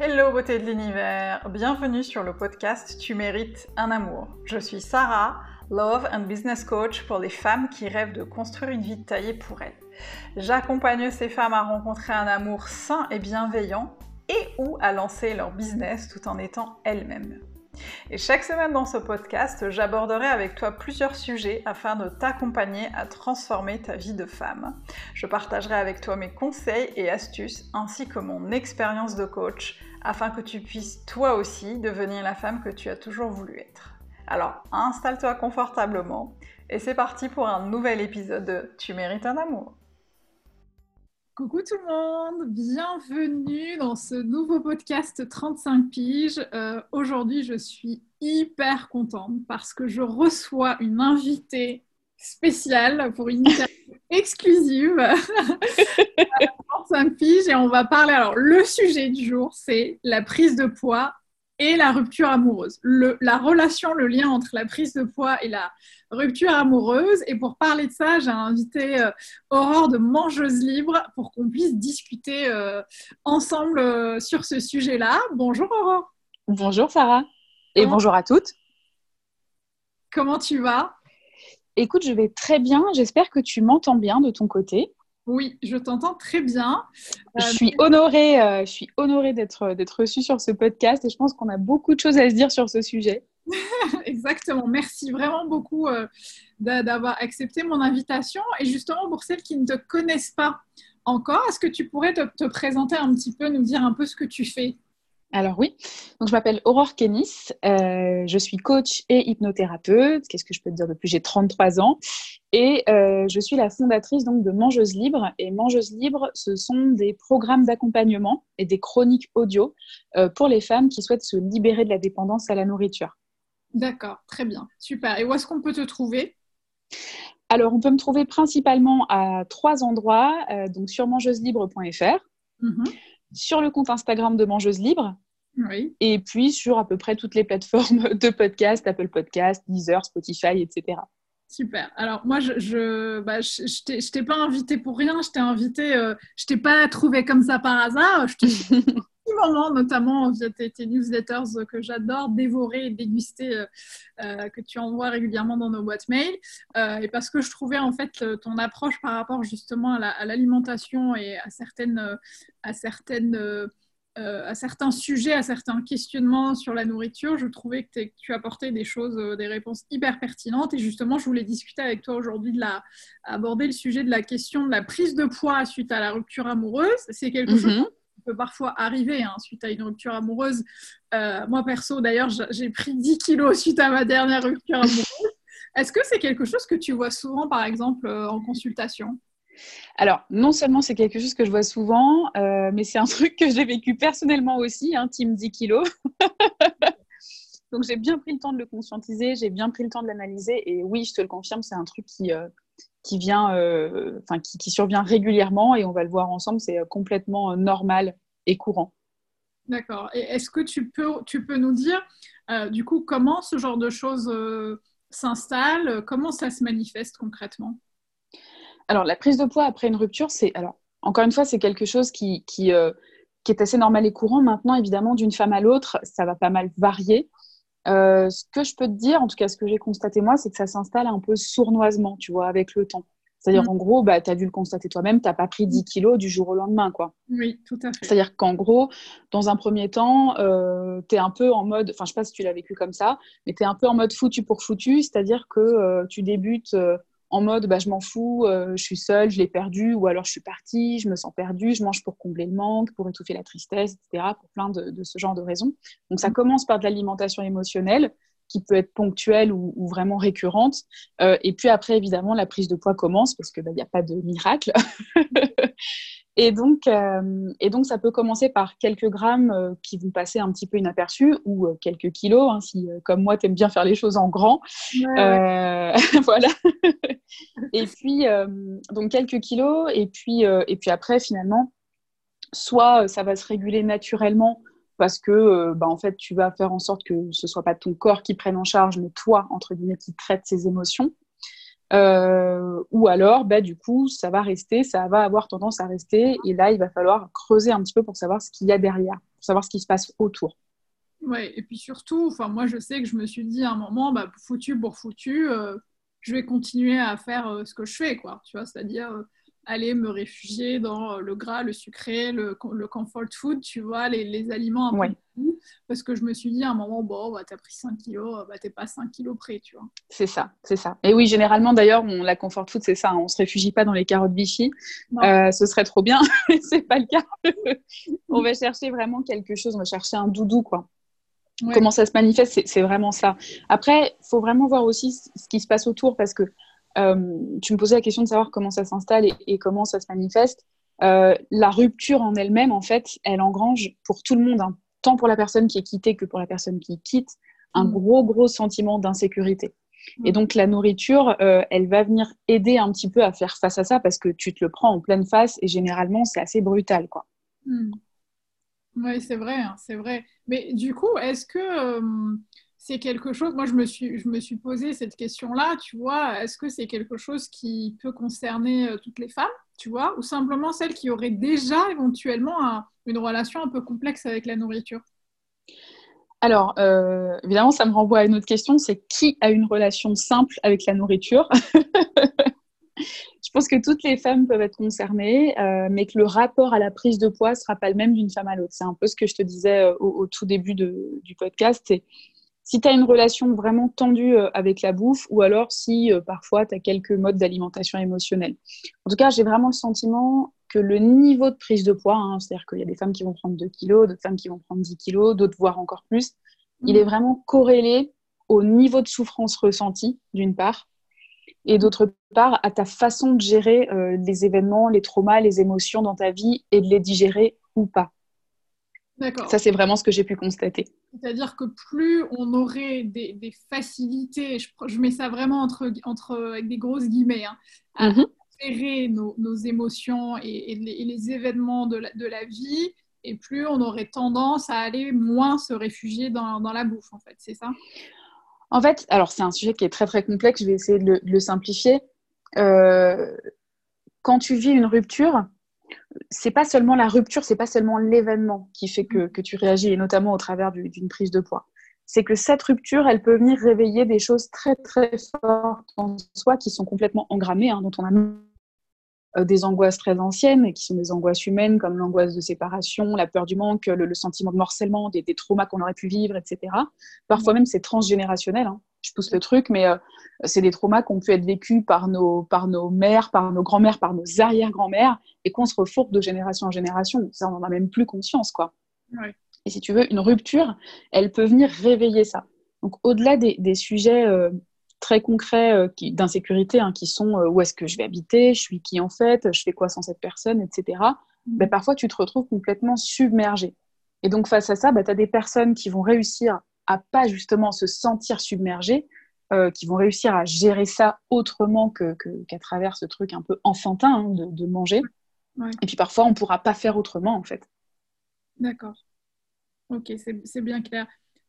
Hello beauté de l'univers, bienvenue sur le podcast Tu mérites un amour. Je suis Sarah, Love and Business Coach pour les femmes qui rêvent de construire une vie taillée pour elles. J'accompagne ces femmes à rencontrer un amour sain et bienveillant et ou à lancer leur business tout en étant elles-mêmes. Et chaque semaine dans ce podcast, j'aborderai avec toi plusieurs sujets afin de t'accompagner à transformer ta vie de femme. Je partagerai avec toi mes conseils et astuces ainsi que mon expérience de coach afin que tu puisses toi aussi devenir la femme que tu as toujours voulu être. Alors installe-toi confortablement et c'est parti pour un nouvel épisode de Tu mérites un amour. Coucou tout le monde, bienvenue dans ce nouveau podcast 35 piges. Euh, aujourd'hui, je suis hyper contente parce que je reçois une invitée spéciale pour une interview exclusive 35 piges et on va parler. Alors, le sujet du jour, c'est la prise de poids et la rupture amoureuse. la relation, le lien entre la prise de poids et la rupture amoureuse. Et pour parler de ça, j'ai invité euh, Aurore de Mangeuse Libre pour qu'on puisse discuter euh, ensemble euh, sur ce sujet-là. Bonjour Aurore. Bonjour Sarah. Et bonjour à toutes. Comment tu vas? Écoute, je vais très bien. J'espère que tu m'entends bien de ton côté. Oui, je t'entends très bien. Je euh, suis honorée, euh, je suis honorée d'être d'être reçue sur ce podcast et je pense qu'on a beaucoup de choses à se dire sur ce sujet. Exactement. Merci vraiment beaucoup euh, d'avoir accepté mon invitation. Et justement, pour celles qui ne te connaissent pas encore, est-ce que tu pourrais te, présenter un petit peu, nous dire un peu ce que tu fais? Alors oui, donc je m'appelle Aurore Kenis, euh, je suis coach et hypnothérapeute. Qu'est-ce que je peux te dire de plus J'ai 33 ans et euh, je suis la fondatrice donc de Mangeuse Libre. Et Mangeuse Libre, ce sont des programmes d'accompagnement et des chroniques audio euh, pour les femmes qui souhaitent se libérer de la dépendance à la nourriture. D'accord, très bien, super. Et où est-ce qu'on peut te trouver? Alors, on peut me trouver principalement à trois endroits, donc sur mangeuselibre.fr. Mhm sur le compte Instagram de Mangeuse Libre. Et puis sur à peu près toutes les plateformes de podcast, Apple Podcast, Deezer, Spotify, etc. Super. Alors moi, je je, bah, je, t'ai pas invité pour rien. Je t'ai invité, euh, je t'ai pas trouvé comme ça par hasard. Je t'ai moment, notamment via tes, newsletters que j'adore dévorer et déguster, euh, euh, que tu envoies régulièrement dans nos boîtes mail. et parce que je trouvais en fait ton approche par rapport justement à l'alimentation et à certaines, à certaines à certains sujets, à certains questionnements sur la nourriture, je trouvais que, tu apportais des choses, des réponses hyper pertinentes. Et justement, je voulais discuter avec toi aujourd'hui de la, aborder le sujet de la question de la prise de poids suite à la rupture amoureuse. C'est quelque mm-hmm. chose peut parfois arriver hein, suite à une rupture amoureuse. Euh, moi, perso, d'ailleurs, j'ai pris 10 kilos suite à ma dernière rupture amoureuse. Est-ce que c'est quelque chose que tu vois souvent, par exemple, euh, en consultation? Alors, non seulement c'est quelque chose que je vois souvent, euh, mais c'est un truc que j'ai vécu personnellement aussi, hein, team 10 kilos. Donc, j'ai bien pris le temps de le conscientiser, j'ai bien pris le temps de l'analyser. Et oui, je te le confirme, c'est un truc qui, euh, qui, survient régulièrement et on va le voir ensemble, c'est euh, complètement euh, normal et courant. D'accord. Est-ce que tu peux, tu peux nous dire, du coup, comment ce genre de choses s'installe Comment ça se manifeste concrètement? Alors, la prise de poids après une rupture, c'est. Alors, encore une fois, c'est quelque chose qui, qui, qui, est assez normal et courant. Maintenant, évidemment, d'une femme à l'autre, ça va pas mal varier. Euh, ce que je peux te dire, en tout cas ce que j'ai constaté moi, c'est que ça s'installe un peu sournoisement, tu vois, avec le temps. C'est-à-dire mm. en gros, bah, tu as dû le constater toi-même, tu n'as pas pris 10 kilos du jour au lendemain. quoi. Oui, tout à fait. C'est-à-dire qu'en gros, dans un premier temps, euh, tu es un peu en mode, enfin je sais pas si tu l'as vécu comme ça, mais tu es un peu en mode foutu pour foutu, c'est-à-dire que euh, tu débutes en mode bah, je m'en fous, euh, je suis seule, je l'ai perdu, ou alors je suis partie, je me sens perdue, je mange pour combler le manque, pour étouffer la tristesse, etc., pour plein de, ce genre de raisons. Donc ça mm. commence par de l'alimentation émotionnelle qui peut être ponctuelle ou, vraiment récurrente. Euh, et puis après, évidemment, la prise de poids commence parce qu'il bah, n'y a pas de miracle. Et donc, euh, et donc, ça peut commencer par quelques grammes euh, qui vont passer un petit peu inaperçus ou quelques kilos, hein, si, comme moi, tu aimes bien faire les choses en grand. voilà. et puis, donc, quelques kilos. Et puis, et puis après, finalement, soit ça va se réguler naturellement parce que bah, en fait, tu vas faire en sorte que ce soit pas ton corps qui prenne en charge, mais toi, entre guillemets, qui traite ses émotions. Euh, ou alors, bah, du coup, ça va rester, ça va avoir tendance à rester. Et là, il va falloir creuser un petit peu pour savoir ce qu'il y a derrière. savoir ce qui se passe autour. Ouais, et puis surtout, enfin moi je sais que je me suis dit à un moment, bah, foutu pour foutu, euh, je vais continuer à faire euh, ce que je fais, quoi. Tu vois, c'est-à-dire euh, aller me réfugier dans le gras, le sucré, le, le comfort food, tu vois, les, les aliments un peu parce que je me suis dit à un moment, bon, bah, t'as pris 5 kilos, bah, t'es pas 5 kilos près, tu vois. C'est ça, c'est ça. Et oui, généralement d'ailleurs, la comfort food, c'est ça, hein. on se réfugie pas dans les carottes Vichy, ce serait trop bien, mais c'est pas le cas. on va chercher vraiment quelque chose, on va chercher un doudou, quoi. Comment ça se manifeste, c'est vraiment ça. Après, il faut vraiment voir aussi ce qui se passe autour parce que euh, tu me posais la question de savoir comment ça s'installe et, comment ça se manifeste. Euh, la rupture en elle-même, en fait, elle engrange pour tout le monde, hein, tant pour la personne qui est quittée que pour la personne qui quitte, un mm. gros, gros sentiment d'insécurité. Et mm. donc la nourriture, euh, elle va venir aider un petit peu à faire face à ça parce que tu te le prends en pleine face et généralement c'est assez brutal, quoi. Mm. Oui, c'est vrai, hein, c'est vrai. Mais du coup, est-ce que euh, c'est quelque chose, moi je me suis, je posé cette question-là, tu vois, est-ce que c'est quelque chose qui peut concerner euh, toutes les femmes, tu vois, ou simplement celles qui auraient déjà éventuellement une relation un peu complexe avec la nourriture? Alors, euh, évidemment, ça me renvoie à une autre question, c'est qui a une relation simple avec la nourriture? Je pense que toutes les femmes peuvent être concernées, euh, mais que le rapport à la prise de poids ne sera pas le même d'une femme à l'autre. C'est un peu ce que je te disais au, tout début du podcast. Si tu as une relation vraiment tendue euh, avec la bouffe ou alors si parfois tu as quelques modes d'alimentation émotionnelle. En tout cas, j'ai vraiment le sentiment que le niveau de prise de poids, hein, c'est-à-dire qu'il y a des femmes qui vont prendre 2 kilos, d'autres femmes qui vont prendre 10 kilos, d'autres voire encore plus, il est mmh. vraiment corrélé au niveau de souffrance ressentie, d'une part, et d'autre part à ta façon de gérer euh, les événements, les traumas, les émotions dans ta vie et de les digérer ou pas. Ça, c'est vraiment ce que j'ai pu constater. C'est-à-dire que plus on aurait des, facilités, je, mets ça vraiment entre, entre, avec des grosses guillemets, hein, à mhm. gérer nos, nos, émotions et, les, événements de la, de la, vie, et plus on aurait tendance à aller moins se réfugier dans, dans la bouffe, en fait, c'est ça? En fait, alors c'est un sujet qui est très très complexe, je vais essayer de le, simplifier. Euh, quand tu vis une rupture, c'est pas seulement la rupture, c'est pas seulement l'événement qui fait que, tu réagis, et notamment au travers d'une prise de poids. C'est que cette rupture, elle peut venir réveiller des choses très très fortes en soi qui sont complètement engrammées, hein, dont on a des angoisses très anciennes, qui sont des angoisses humaines, comme l'angoisse de séparation, la peur du manque, le, sentiment de morcellement, des, traumas qu'on aurait pu vivre, etc. Parfois même, c'est transgénérationnel. Hein. Je pousse le truc, mais euh, c'est des traumas qui ont pu être vécus par nos, par nos mères, par nos grands-mères, par nos arrière-grands-mères, et qu'on se refourque de génération en génération. Ça, on n'en a même plus conscience, quoi. Et si tu veux, une rupture, elle peut venir réveiller ça. Donc, au-delà des, sujets euh, très concrets euh, d'insécurité hein, qui sont euh, où est-ce que je vais habiter, je suis qui en fait, je fais quoi sans cette personne, etc. Mm. Ben, parfois, tu te retrouves complètement submergé. Et donc, face à ça, ben, tu as des personnes qui vont réussir à pas justement se sentir submergées, euh, qui vont réussir à gérer ça autrement qu'à que, travers ce truc un peu enfantin hein, de, de, manger. Et puis parfois, on ne pourra pas faire autrement, en fait. D'accord. Ok, c'est bien clair.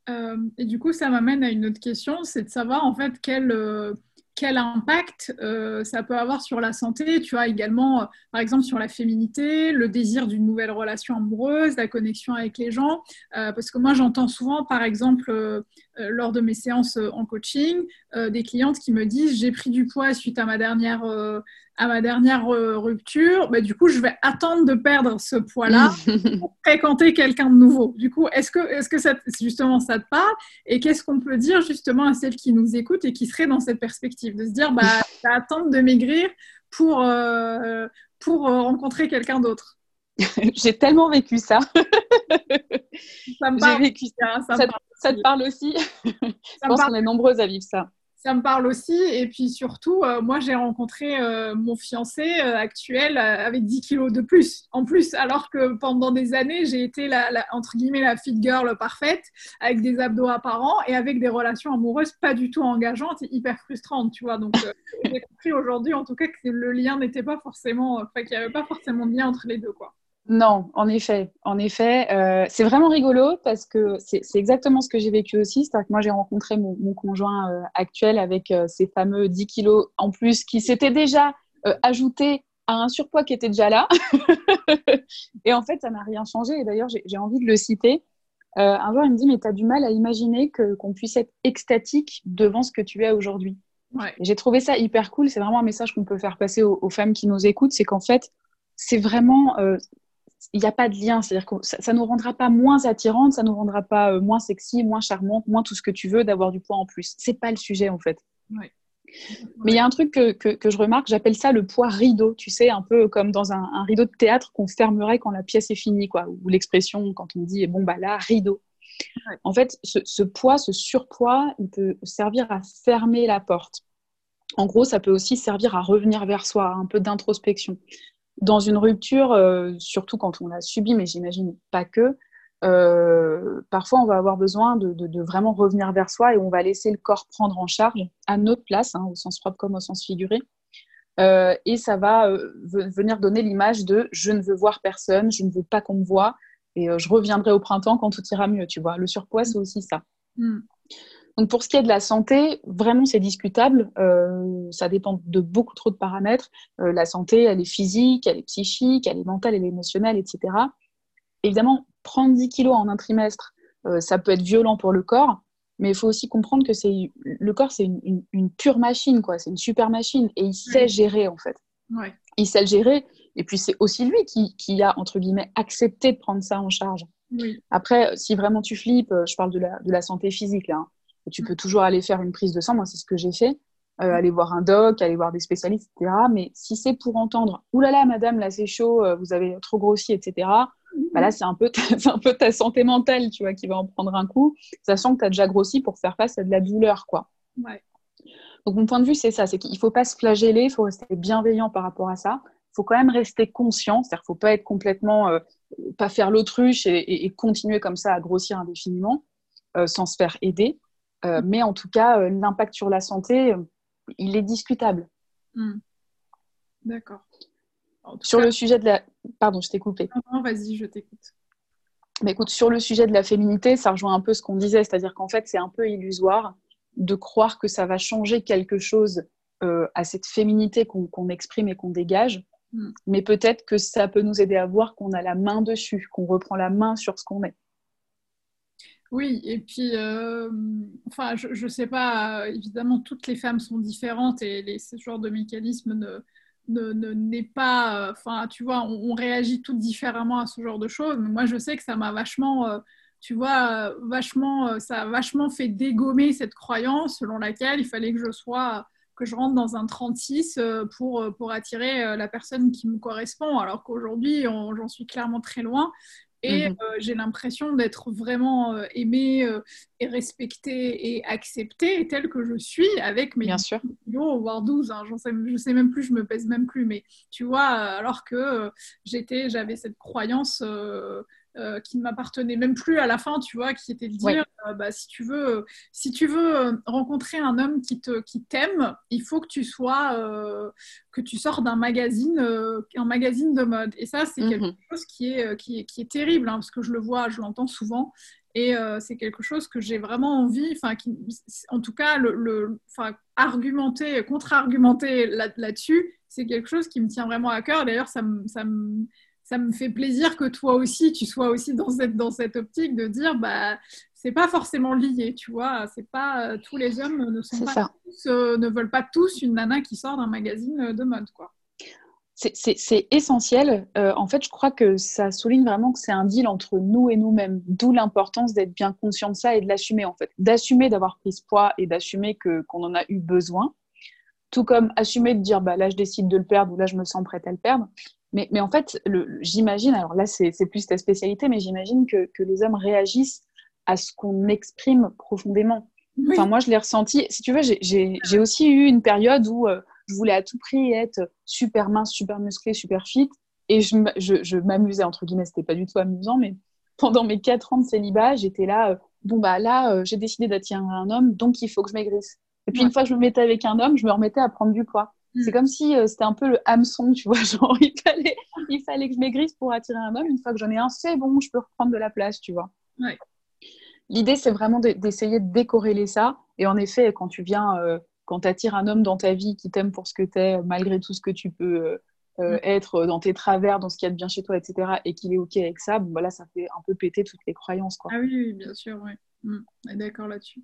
Euh, et du coup, ça m'amène à une autre question, c'est de savoir en fait quel, euh, quel impact euh, ça peut avoir sur la santé, tu vois, également, par exemple, sur la féminité, le désir d'une nouvelle relation amoureuse, la connexion avec les gens. parce que moi, j'entends souvent, par exemple, lors de mes séances en coaching, des clientes qui me disent, j'ai pris du poids suite à ma dernière à ma dernière euh, rupture, bah, du coup, je vais attendre de perdre ce poids-là pour fréquenter quelqu'un de nouveau. Du coup, est-ce que, est-ce que ça, justement ça te parle? Et qu'est-ce qu'on peut dire justement à celles qui nous écoutent et qui seraient dans cette perspective De se dire, bah, attendre de maigrir pour, euh, pour euh, rencontrer quelqu'un d'autre? J'ai tellement vécu ça. ça me parle. Vécu ça. Ça, ça, te parle aussi? Je pense qu'on est nombreuses à vivre ça ça me parle aussi. Et puis surtout, euh, moi, j'ai rencontré euh, mon fiancé euh, actuel avec 10 kilos de plus, en plus, alors que pendant des années, j'ai été, la, entre guillemets, la fit girl parfaite, avec des abdos apparents et avec des relations amoureuses pas du tout engageantes et hyper frustrantes, tu vois. Donc, j'ai compris aujourd'hui, en tout cas, que le lien n'était pas forcément, enfin, qu'il n'y avait pas forcément de lien entre les deux, quoi. Non, en effet, en effet, euh, c'est vraiment rigolo parce que c'est exactement ce que j'ai vécu aussi. C'est-à-dire que moi, j'ai rencontré mon, conjoint euh, actuel avec euh, ces fameux 10 kilos en plus qui s'étaient déjà ajoutés à un surpoids qui était déjà là. et en fait, ça n'a rien changé. Et d'ailleurs, j'ai envie de le citer. Un jour, il me dit, mais tu as du mal à imaginer qu'on puisse être extatique devant ce que tu es aujourd'hui. J'ai trouvé ça hyper cool. C'est vraiment un message qu'on peut faire passer aux, femmes qui nous écoutent. C'est qu'en fait, c'est vraiment... Il n'y a pas de lien, c'est-à-dire que ça ne nous rendra pas moins attirantes, ça ne nous rendra pas euh, moins sexy, moins charmante, moins tout ce que tu veux d'avoir du poids en plus. C'est pas le sujet en fait. Ouais. Mais il y a un truc que, que, je remarque, j'appelle ça le poids rideau, tu sais, un peu comme dans un, rideau de théâtre qu'on fermerait quand la pièce est finie, quoi, ou l'expression quand on dit, bon, bah là, rideau. En fait, ce, poids, ce surpoids, il peut servir à fermer la porte. En gros, ça peut aussi servir à revenir vers soi, un peu d'introspection. Dans une rupture, euh, surtout quand on l'a subi, mais j'imagine pas que, euh, parfois on va avoir besoin de, vraiment revenir vers soi et on va laisser le corps prendre en charge à notre place, hein, au sens propre comme au sens figuré. Euh, et ça va venir donner l'image de je ne veux voir personne, je ne veux pas qu'on me voit, et je reviendrai au printemps quand tout ira mieux, tu vois. Le surpoids, c'est aussi ça. Mm. Donc pour ce qui est de la santé, vraiment c'est discutable. ça dépend de beaucoup trop de paramètres. la santé, elle est physique, elle est psychique, elle est mentale, elle est émotionnelle, etc. Évidemment, prendre 10 kilos en un trimestre, euh, ça peut être violent pour le corps, mais il faut aussi comprendre que c'est le corps, c'est une, pure machine, quoi. C'est une super machine et il sait gérer en fait. Il sait le gérer. Et puis c'est aussi lui qui, a entre guillemets accepté de prendre ça en charge. Après, si vraiment tu flippes, euh, je parle de la, santé physique là. Hein, tu peux toujours aller faire une prise de sang. Moi, c'est ce que j'ai fait. Euh, aller voir un doc, aller voir des spécialistes, etc. Mais si c'est pour entendre, oulala, là là, madame, là c'est chaud, vous avez trop grossi, etc. Bah là, c'est un, peu ta, un peu ta santé mentale, tu vois, qui va en prendre un coup, sachant que tu as déjà grossi pour faire face à de la douleur, quoi. Donc, mon point de vue, c'est ça, c'est qu'il ne faut pas se flageller, il faut rester bienveillant par rapport à ça. Il faut quand même rester conscient, c'est-à-dire qu'il ne faut pas être complètement, euh, pas faire l'autruche et, continuer comme ça à grossir indéfiniment, euh, sans se faire aider. Euh, mais en tout cas, l'impact sur la santé, il est discutable. Hmm. D'accord. Sur le sujet de la... Pardon, je t'ai coupé. Non, vas-y, je t'écoute. Mais écoute, sur le sujet de la féminité, ça rejoint un peu ce qu'on disait, c'est-à-dire qu'en fait, c'est un peu illusoire de croire que ça va changer quelque chose euh, à cette féminité qu'on exprime et qu'on dégage. Hmm. Mais peut-être que ça peut nous aider à voir qu'on a la main dessus, qu'on reprend la main sur ce qu'on est. Oui, et puis, euh, enfin, je ne sais pas, évidemment, toutes les femmes sont différentes et ce genre de mécanisme ne, ne n'est pas euh, enfin tu vois on, réagit toutes différemment à ce genre de choses. Moi je sais que ça m'a vachement euh, tu vois vachement euh, ça a vachement fait dégommer cette croyance selon laquelle il fallait que je sois que je rentre dans un 36 pour, pour attirer la personne qui me correspond. Alors qu'aujourd'hui j'en suis clairement très loin et mhm. euh, j'ai l'impression d'être vraiment euh, aimée euh, et respectée et acceptée telle que je suis avec mes Bien sûr. kilos, voire 12. Hein, sais, je sais même plus, je me pèse même plus. Mais tu vois, alors que j'étais, j'avais cette croyance euh, qui ne m'appartenait même plus à la fin, tu vois, qui était de dire, euh, bah, si tu veux, si tu veux euh, rencontrer un homme qui te, qui t'aime, il faut que tu sois, que tu sors d'un magazine, un magazine de mode. Et ça, c'est quelque mhm. chose qui est, qui est, qui est terrible, hein, parce que je le vois, je l'entends souvent. Et c'est quelque chose que j'ai vraiment envie, enfin, en tout cas, le, le argumenter, contre-argumenter là-dessus, c'est quelque chose qui me tient vraiment à cœur. D'ailleurs, ça ça me ça me fait plaisir que toi aussi, tu sois aussi dans cette, dans cette optique de dire, bah, c'est pas forcément lié, tu vois. C'est pas tous les hommes ne sont pas euh, ne veulent pas tous une nana qui sort d'un magazine de mode, quoi. C'est essentiel. Euh, en fait, je crois que ça souligne vraiment que c'est un deal entre nous et nous-mêmes. D'où l'importance d'être bien conscient de ça et de l'assumer, en fait. D'assumer d'avoir pris ce poids et d'assumer qu'on en a eu besoin. Tout comme assumer de dire, bah, là, je décide de le perdre ou là, je me sens prête à le perdre. Mais, mais en fait, j'imagine, alors là, c'est plus ta spécialité, mais j'imagine que, que, les hommes réagissent à ce qu'on exprime profondément. Enfin, moi, je l'ai ressenti. Si tu veux, j'ai aussi eu une période où euh, je voulais à tout prix être super mince, super musclée, super fit. Et je, je, je m'amusais, entre guillemets, c'était pas du tout amusant, mais pendant mes quatre ans de célibat, j'étais là, euh, bon, bah là, euh, j'ai décidé d'attirer un homme, donc il faut que je maigrisse. Et puis, une fois que je me mettais avec un homme, je me remettais à prendre du poids. C'est mm. comme si euh, c'était un peu le hameçon, tu vois, genre il fallait, il fallait que je maigrisse pour attirer un homme. Une fois que j'en ai un, c'est bon, je peux reprendre de la place, tu vois. L'idée, c'est vraiment d'essayer de décorréler ça. Et en effet, quand tu viens, euh, quand tu attires un homme dans ta vie qui t'aime pour ce que tu es, malgré tout ce que tu peux euh, Mm. être dans tes travers, dans ce qu'il y a de bien chez toi, etc., et qu'il est OK avec ça, bon, bah là, ça fait un peu péter toutes les croyances. Quoi. Ah oui, oui, bien sûr, oui. Mm. On est D'accord là-dessus.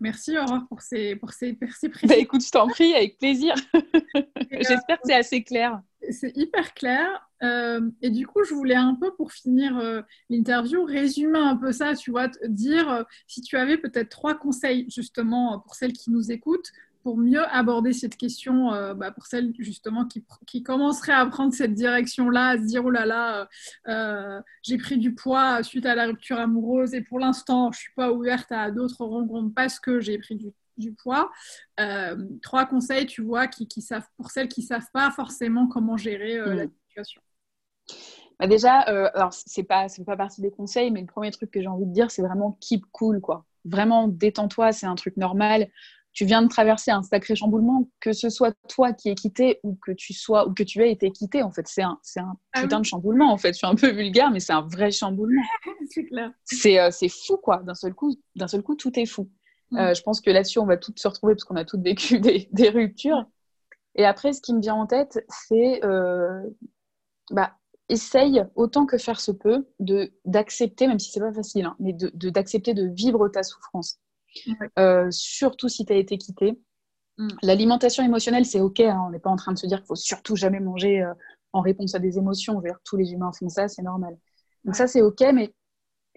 Merci Aurore pour ces, pour ces, pour ces Bah, précisions. écoute, je t'en prie, avec plaisir. J'espère que c'est assez clair. C'est hyper clair. Euh, et du coup, je voulais un peu, pour finir euh, l'interview, résumer un peu ça, tu vois, te dire euh, si tu avais peut-être trois conseils, justement, pour celles qui nous écoutent, pour mieux aborder cette question, euh, bah, pour celles, justement, qui, commenceraient à prendre cette direction-là, à se dire, oh là là, euh, euh, j'ai pris du poids suite à la rupture amoureuse et pour l'instant, je suis pas ouverte à d'autres rencontres parce que j'ai pris du, du poids. Euh, trois conseils, tu vois, qui, qui savent, pour celles qui savent pas forcément comment gérer la situation. Bah déjà, alors c'est pas, pas partie des conseils, mais le premier truc que j'ai envie de dire, c'est vraiment keep cool, quoi. Vraiment, détends-toi, c'est un truc normal. Tu viens de traverser un sacré chamboulement, que ce soit toi qui es quitté ou que tu sois ou que tu aies été quitté. En fait, c'est un, c'est un Ah putain de chamboulement. En fait, je suis un peu vulgaire, mais c'est un vrai chamboulement. C'est clair. C'est, euh, c'est fou, quoi. D'un seul coup, d'un seul coup, tout est fou. Mm. Euh, je pense que là-dessus, on va toutes se retrouver parce qu'on a toutes vécu des, des ruptures. Et après, ce qui me vient en tête, c'est euh, bah, essaye autant que faire se peut de d'accepter, même si c'est pas facile, hein, mais de de- d'accepter de, vivre ta souffrance. Ouais. Euh, surtout si tu as été quitté. Mm. L'alimentation émotionnelle, c'est ok. hein, on n'est pas en train de se dire qu'il faut surtout jamais manger euh, en réponse à des émotions. Je veux dire, tous les humains font ça, c'est normal. Donc Ouais. ça, c'est ok, mais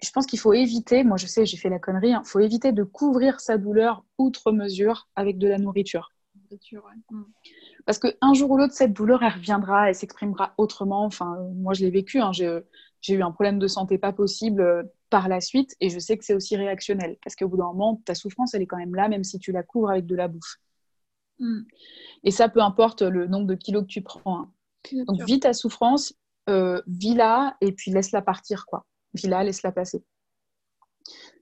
je pense qu'il faut éviter, moi je sais, j'ai fait la connerie, il faut éviter de couvrir sa douleur outre mesure avec de la nourriture. Mm. Parce qu'un jour ou l'autre, cette douleur, elle reviendra, elle s'exprimera autrement. Enfin, euh, moi, je l'ai vécu. hein. J'ai eu un problème de santé pas possible euh, par la suite. Et je sais que c'est aussi réactionnel. Parce qu'au bout d'un moment, ta souffrance, elle est quand même là, même si tu la couvres avec de la bouffe. Mm. Et ça, peu importe le nombre de kilos que tu prends. hein. Donc, vis ta souffrance, euh, vis-la et puis laisse-la partir. quoi. Vis-la, laisse-la passer.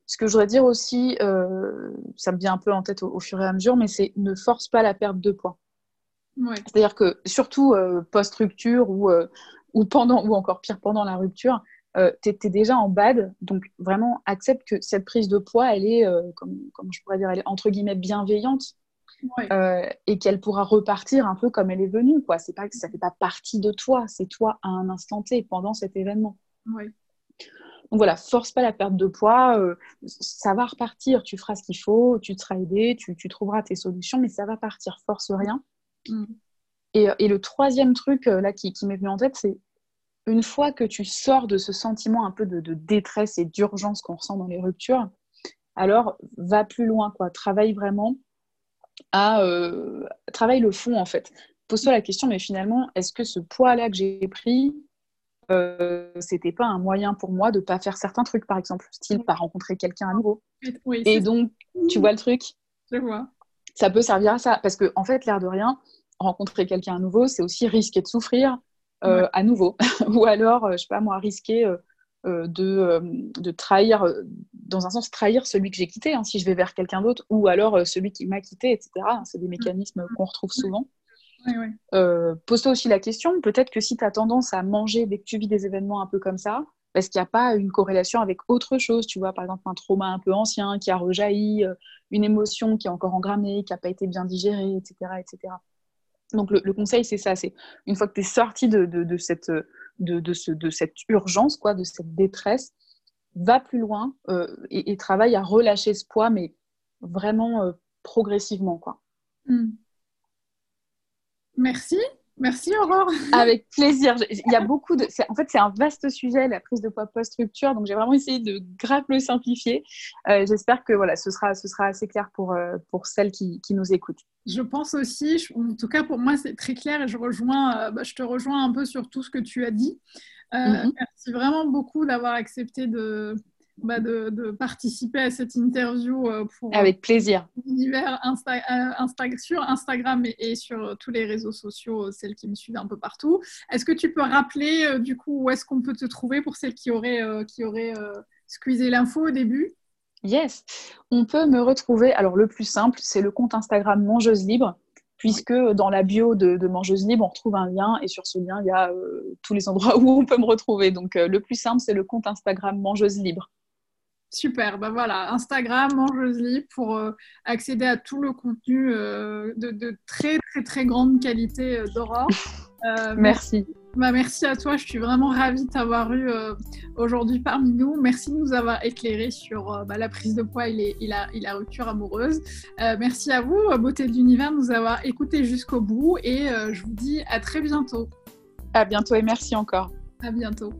Ce que je voudrais dire aussi, euh, ça me vient un peu en tête au, au fur et à mesure, mais c'est ne force pas la perte de poids. Ouais. C'est-à-dire que surtout euh, post-rupture ou, ou pendant ou encore pire pendant la rupture, euh, tu es, déjà en bad. Donc vraiment accepte que cette prise de poids, elle est, euh, comme, comme je pourrais dire, elle est entre guillemets bienveillante euh, et qu'elle pourra repartir un peu comme elle est venue. Quoi. C'est pas que ça fait pas partie de toi, c'est toi à un instant T pendant cet événement. Donc voilà, force pas la perte de poids, euh, ça va repartir, tu feras ce qu'il faut, tu te seras aidé, tu, tu trouveras tes solutions, mais ça va partir, force rien. Mm. Et, et le troisième truc euh, là qui, qui m'est venu en tête, c'est une fois que tu sors de ce sentiment un peu de, de détresse et d'urgence qu'on ressent dans les ruptures, alors va plus loin, quoi. Travaille vraiment à euh, travaille le fond en fait. Pose-toi la question, mais finalement, est-ce que ce poids-là que j'ai pris, euh, c'était pas un moyen pour moi de pas faire certains trucs, par exemple, style pas rencontrer quelqu'un à nouveau? Oui, Et donc, tu vois le truc, je vois. ça peut servir à ça. Parce que, en fait, l'air de rien, rencontrer quelqu'un à nouveau, c'est aussi risquer de souffrir euh, Ouais. à nouveau. Ou alors, euh, je sais pas moi, risquer euh, de, de trahir, dans un sens, trahir celui que j'ai quitté, hein, si je vais vers quelqu'un d'autre, ou alors celui qui m'a quitté, etc. C'est des mécanismes qu'on retrouve souvent. Ouais, ouais. Euh, Pose-toi aussi la question, peut-être que si tu as tendance à manger dès que tu vis des événements un peu comme ça, parce qu'il n'y a pas une corrélation avec autre chose, tu vois, par exemple un trauma un peu ancien qui a rejailli, une émotion qui est encore engrammée, qui n'a pas été bien digérée, etc. etc. Donc le, conseil, c'est ça, c'est une fois que tu es sorti de, cette, urgence, quoi, de cette détresse, va plus loin euh, et, travaille à relâcher ce poids, mais vraiment euh, progressivement. Quoi. Mm. Merci. Merci Aurore. Avec plaisir. Il y a beaucoup de. En fait, c'est un vaste sujet, la prise de poids post-rupture. Donc, j'ai vraiment essayé de grave le simplifier. Euh, J'espère que voilà, ce sera, ce sera assez clair pour, euh, pour celles qui, qui nous écoutent. Je pense aussi, je- en tout cas pour moi c'est très clair et je rejoins, euh, bah, je te rejoins un peu sur tout ce que tu as dit. Mhm. Merci vraiment beaucoup d'avoir accepté de, bah, de, de participer à cette interview euh, pour Avec plaisir. l'univers Insta- euh, Insta- sur Instagram et, et sur euh, tous les réseaux sociaux, euh, celles qui me suivent un peu partout. Est-ce que tu peux rappeler euh, du coup où est-ce qu'on peut te trouver pour celles qui auraient, euh, qui auraient euh, squeezé l'info au début? Yes. On peut me retrouver. Alors, le plus simple, c'est le compte Instagram Mangeuse Libre, puisque dans la bio de, de Mangeuse Libre, on retrouve un lien et sur ce lien, il y a euh, tous les endroits où on peut me retrouver. Donc, euh, le plus simple, c'est le compte Instagram Mangeuse Libre. Super, ben voilà, Instagram, Mangeuse Libre pour euh, accéder à tout le contenu euh, de, de très très très grande qualité euh, d'Aurore. merci. Bah, merci à toi, je suis vraiment ravie de t'avoir eu aujourd'hui parmi nous. Merci de nous avoir éclairé sur bah, la prise de poids et, la, et la, rupture amoureuse. merci à vous, Beauté de l'Univers, de nous avoir écoutés jusqu'au bout et je vous dis à très bientôt. À bientôt et merci encore. À bientôt.